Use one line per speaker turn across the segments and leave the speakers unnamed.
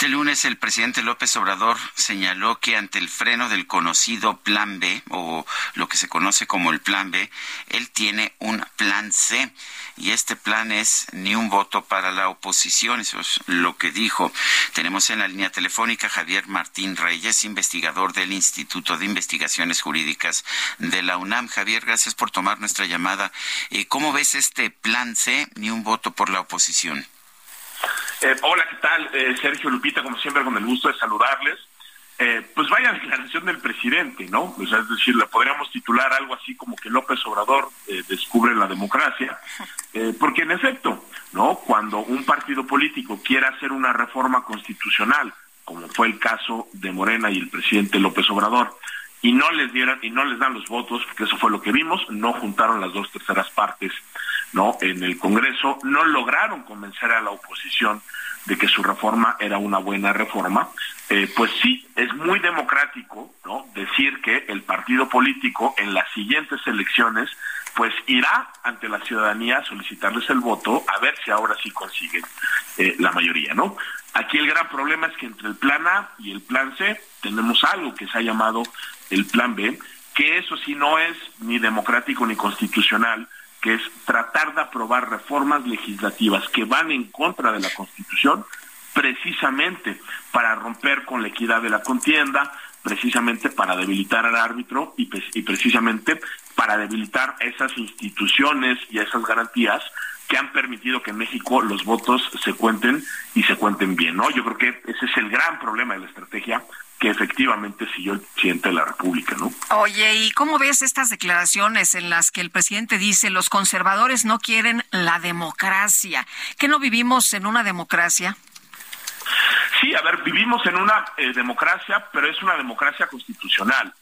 Este lunes el presidente López Obrador señaló que ante el freno del conocido Plan B, o lo que se conoce como el Plan B, él tiene un Plan C. Y este plan es ni un voto para la oposición, eso es lo que dijo. Tenemos en la línea telefónica Javier Martín Reyes, investigador del Instituto de Investigaciones Jurídicas de la UNAM. Javier, gracias por tomar nuestra llamada. Eh, ¿Cómo ves este Plan C, ni un voto por la oposición?
Eh, hola, ¿qué tal? Eh, Sergio Lupita, como siempre, con el gusto de saludarles. Eh, pues vaya declaración del presidente, ¿no? es decir, le podríamos titular algo así como que López Obrador descubre la democracia, porque en efecto, ¿no? Cuando un partido político quiere hacer una reforma constitucional, como fue el caso de Morena y el presidente López Obrador, y no les dieran y no les dan los votos, porque eso fue lo que vimos, no juntaron las dos terceras partes ¿no? En el Congreso no lograron convencer a la oposición de que su reforma era una buena reforma, eh, pues sí, es muy democrático ¿no? decir que el partido político en las siguientes elecciones pues irá ante la ciudadanía a solicitarles el voto a ver si ahora sí consiguen eh, la mayoría, ¿no? Aquí el gran problema es que entre el plan A y el plan C tenemos algo que se ha llamado el plan B, que eso sí no es ni democrático ni constitucional, que es tratar de aprobar reformas legislativas que van en contra de la Constitución, precisamente para romper con la equidad de la contienda, precisamente para debilitar al árbitro y, precisamente para debilitar esas instituciones y esas garantías que han permitido que en México los votos se cuenten y se cuenten bien, ¿no? Yo creo que ese es el gran problema de la estrategia que efectivamente siguió el presidente de la República, ¿no?
Oye, ¿y cómo ves estas declaraciones en las que el presidente dice los conservadores no quieren la democracia? ¿Que no vivimos en una democracia?
Sí, a ver, vivimos en una eh, democracia, pero es una democracia constitucional.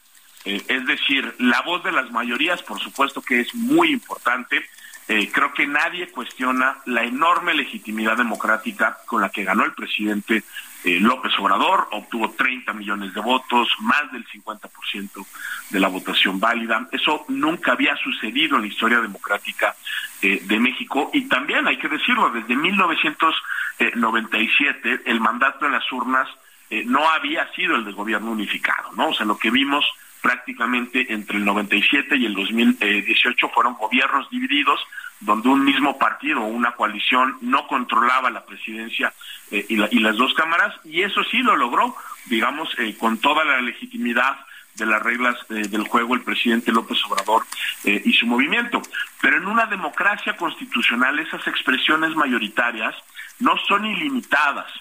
Eh, es decir, la voz de las mayorías, por supuesto que es muy importante. Eh, creo que nadie cuestiona la enorme legitimidad democrática con la que ganó el presidente eh, López Obrador obtuvo 30 millones de votos, más del 50% de la votación válida. Eso nunca había sucedido en la historia democrática eh, de México y también hay que decirlo, desde 1997 el mandato en las urnas no había sido el de gobierno unificado, ¿no? O sea, lo que vimos prácticamente entre el 97 y el 2018 fueron gobiernos divididos donde un mismo partido o una coalición no controlaba la presidencia eh, y, las dos cámaras, y eso sí lo logró, digamos, eh, con toda la legitimidad de las reglas eh, del juego el presidente López Obrador y su movimiento. Pero en una democracia constitucional esas expresiones mayoritarias no son ilimitadas.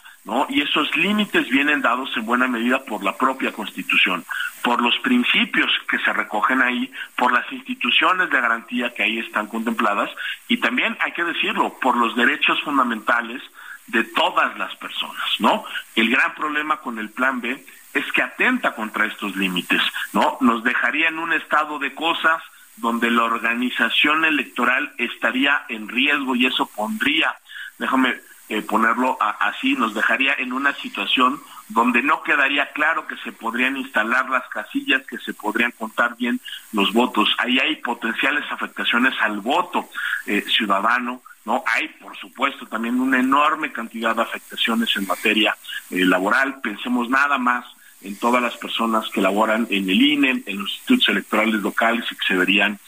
Y esos límites vienen dados en buena medida por la propia Constitución, por los principios que se recogen ahí, por las instituciones de garantía que ahí están contempladas y también, hay que decirlo, por los derechos fundamentales de todas las personas, ¿no? El gran problema con el Plan B es que atenta contra estos límites, ¿no? Nos dejaría en un estado de cosas donde la organización electoral estaría en riesgo y eso pondría, déjame eh, ponerlo así, nos dejaría en una situación donde no quedaría claro que se podrían instalar las casillas, que se podrían contar bien los votos. Ahí hay potenciales afectaciones al voto eh, ciudadano, ¿no? Hay, por supuesto, también una enorme cantidad de afectaciones en materia eh, laboral. Pensemos nada más en todas las personas que laboran en el INE, en los institutos electorales locales y que se verían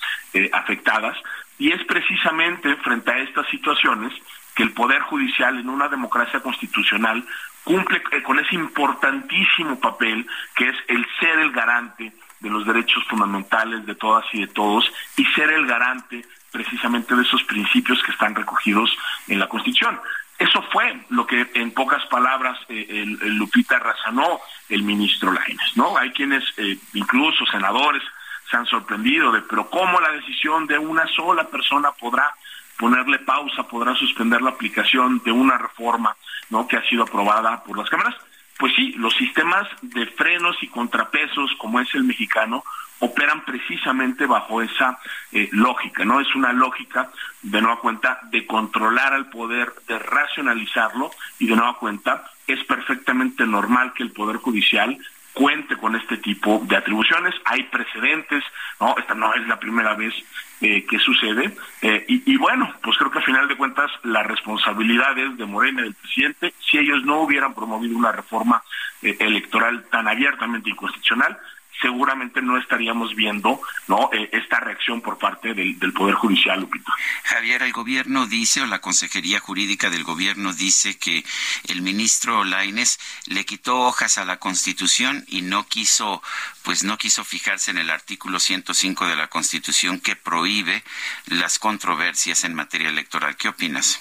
afectadas Y es precisamente frente a estas situaciones que el Poder Judicial en una democracia constitucional cumple eh, con ese importantísimo papel que es el ser el garante de los derechos fundamentales de todas y de todos y ser el garante precisamente de esos principios que están recogidos en la Constitución. Eso fue lo que en pocas palabras eh, el, Lupita razonó el ministro Laines, ¿no? Hay quienes, eh, incluso senadores, se han sorprendido de, pero ¿cómo la decisión de una sola persona podrá ponerle pausa, podrá suspender la aplicación de una reforma, ¿no? Que ha sido aprobada por las cámaras? Pues sí, los sistemas de frenos y contrapesos, como es el mexicano, operan precisamente bajo esa eh, lógica, ¿no? Es una lógica, de nueva cuenta, de controlar al poder, de racionalizarlo, y de nueva cuenta, es perfectamente normal que el Poder Judicial cuente con este tipo de atribuciones. Hay precedentes, ¿no? Esta no es la primera vez eh, que sucede. Eh, y, bueno, pues creo que a final de cuentas la responsabilidad es de Morena y del presidente. Si ellos no hubieran promovido una reforma electoral tan abiertamente inconstitucional, seguramente no estaríamos viendo no eh, esta reacción por parte del, Poder Judicial, Lupita.
Javier, el gobierno dice, o la Consejería Jurídica del gobierno dice que el ministro Laines le quitó hojas a la Constitución y no quiso, pues no quiso fijarse en el artículo 105 de la Constitución que prohíbe las controversias en materia electoral. ¿Qué opinas?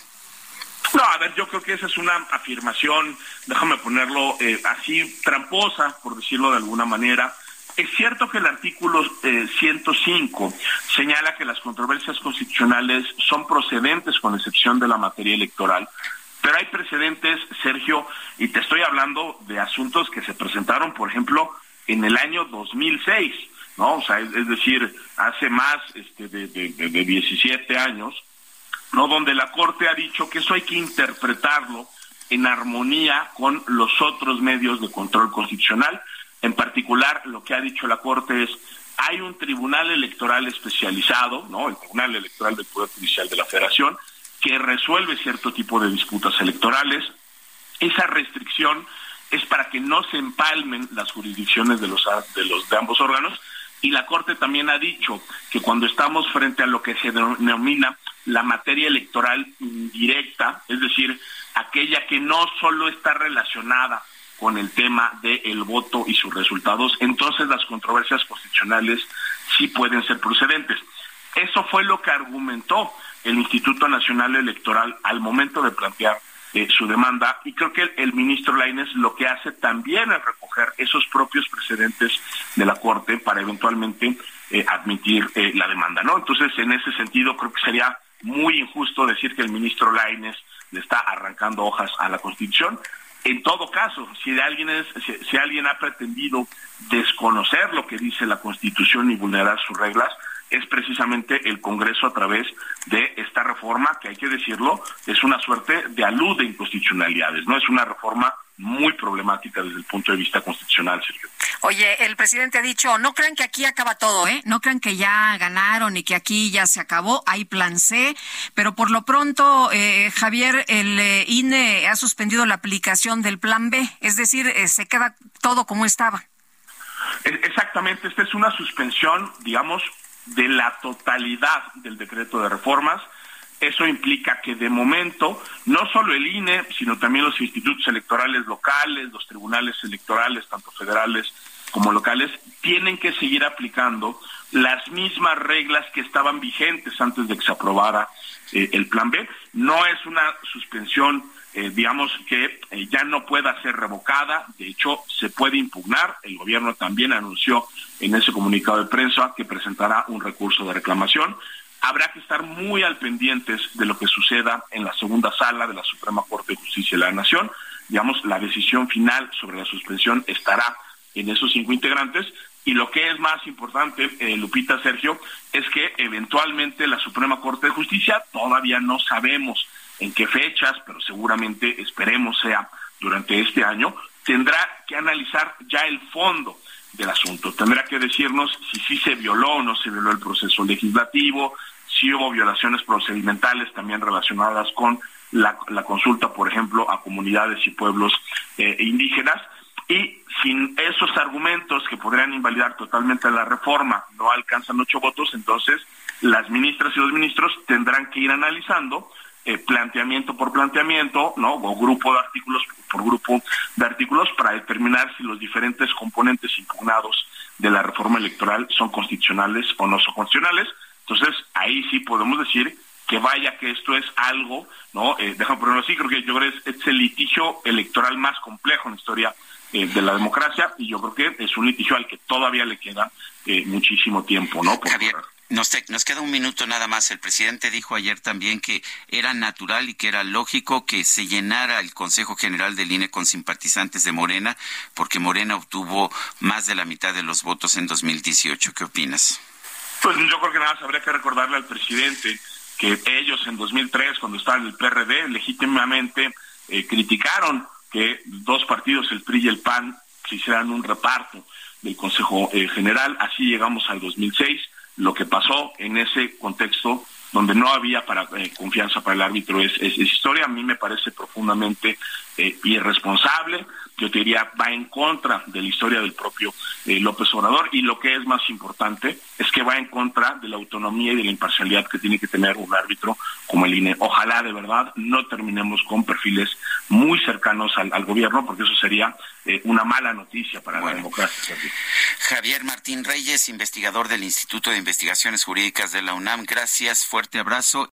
No, a ver, yo creo que esa es una afirmación, déjame ponerlo eh, así, tramposa, por decirlo de alguna manera. Es cierto que el artículo 105 eh, señala que las controversias constitucionales son procedentes con excepción de la materia electoral, pero hay precedentes, Sergio, y te estoy hablando de asuntos que se presentaron, por ejemplo, en el año 2006, ¿no? O sea, es, decir, hace más este, de, de 17 años, ¿no? Donde la Corte ha dicho que eso hay que interpretarlo en armonía con los otros medios de control constitucional en particular, lo que ha dicho la Corte es, hay un tribunal electoral especializado, ¿no? El Tribunal Electoral del Poder Judicial de la Federación, que resuelve cierto tipo de disputas electorales. Esa restricción es para que no se empalmen las jurisdicciones de los de de ambos órganos y la Corte también ha dicho que cuando estamos frente a lo que se denomina la materia electoral indirecta, es decir, aquella que no solo está relacionada con el tema del voto y sus resultados, entonces las controversias constitucionales sí pueden ser procedentes. Eso fue lo que argumentó el Instituto Nacional Electoral al momento de plantear eh, su demanda y creo que el, ministro Laines lo que hace también es recoger esos propios precedentes de la Corte para eventualmente eh, admitir eh, la demanda, ¿no? Entonces, en ese sentido, creo que sería muy injusto decir que el ministro Laines le está arrancando hojas a la Constitución. En todo caso, si alguien, ha pretendido desconocer lo que dice la Constitución y vulnerar sus reglas, es precisamente el Congreso a través de esta reforma, que hay que decirlo, es una suerte de alud de inconstitucionalidades, no es una reforma muy problemática desde el punto de vista constitucional, Sergio.
Oye, el presidente ha dicho, no crean que aquí acaba todo, ¿eh? No crean que ya ganaron y que aquí ya se acabó, hay plan C, pero por lo pronto, eh, Javier, el eh, INE ha suspendido la aplicación del plan B, es decir, eh, se queda todo como estaba.
Exactamente, esta es una suspensión, digamos, de la totalidad del decreto de reformas eso implica que de momento no solo el INE, sino también los institutos electorales locales, los tribunales electorales, tanto federales como locales, tienen que seguir aplicando las mismas reglas que estaban vigentes antes de que se aprobara eh, el Plan B. No es una suspensión, eh, digamos, que eh, ya no pueda ser revocada, de hecho se puede impugnar. El gobierno también anunció en ese comunicado de prensa que presentará un recurso de reclamación habrá que estar muy al pendientes de lo que suceda en la segunda sala de la Suprema Corte de Justicia de la Nación. Digamos, la decisión final sobre la suspensión estará en esos cinco integrantes. Y lo que es más importante, eh, Lupita Sergio, es que eventualmente la Suprema Corte de Justicia, todavía no sabemos en qué fechas, pero seguramente esperemos sea durante este año, tendrá que analizar ya el fondo del asunto. Tendrá que decirnos si sí se violó o no se violó el proceso legislativo, si hubo violaciones procedimentales también relacionadas con la, consulta, por ejemplo, a comunidades y pueblos eh, indígenas. Y sin esos argumentos que podrían invalidar totalmente la reforma no alcanzan ocho votos, entonces las ministras y los ministros tendrán que ir analizando eh, planteamiento por planteamiento, ¿no? O grupo de artículos por grupo de artículos para determinar si los diferentes componentes impugnados de la reforma electoral son constitucionales o no son constitucionales. Entonces, ahí sí podemos decir que vaya que esto es algo, ¿no? Eh, déjame ponerlo así, creo que yo creo que es, el litigio electoral más complejo en la historia eh, de la democracia y yo creo que es un litigio al que todavía le queda eh, muchísimo tiempo, ¿no?
Nos, nos, queda un minuto nada más. El presidente dijo ayer también que era natural y que era lógico que se llenara el Consejo General del INE con simpatizantes de Morena, porque Morena obtuvo más de la mitad de los votos en 2018. ¿Qué opinas?
Pues yo creo que nada más habría que recordarle al presidente que ellos en 2003, cuando estaban en el PRD, legítimamente eh, criticaron que dos partidos, el PRI y el PAN, se hicieran un reparto del Consejo eh, General. Así llegamos al 2006 lo que pasó en ese contexto donde no había eh, confianza para el árbitro es, es, historia. A mí me parece profundamente eh, irresponsable. Yo te diría, va en contra de la historia del propio eh, López Obrador y lo que es más importante es que va en contra de la autonomía y de la imparcialidad que tiene que tener un árbitro como el INE. Ojalá de verdad no terminemos con perfiles muy cercanos al, gobierno porque eso sería una mala noticia para la democracia.
Javier Martín Reyes, investigador del Instituto de Investigaciones Jurídicas de la UNAM, gracias, fuerte abrazo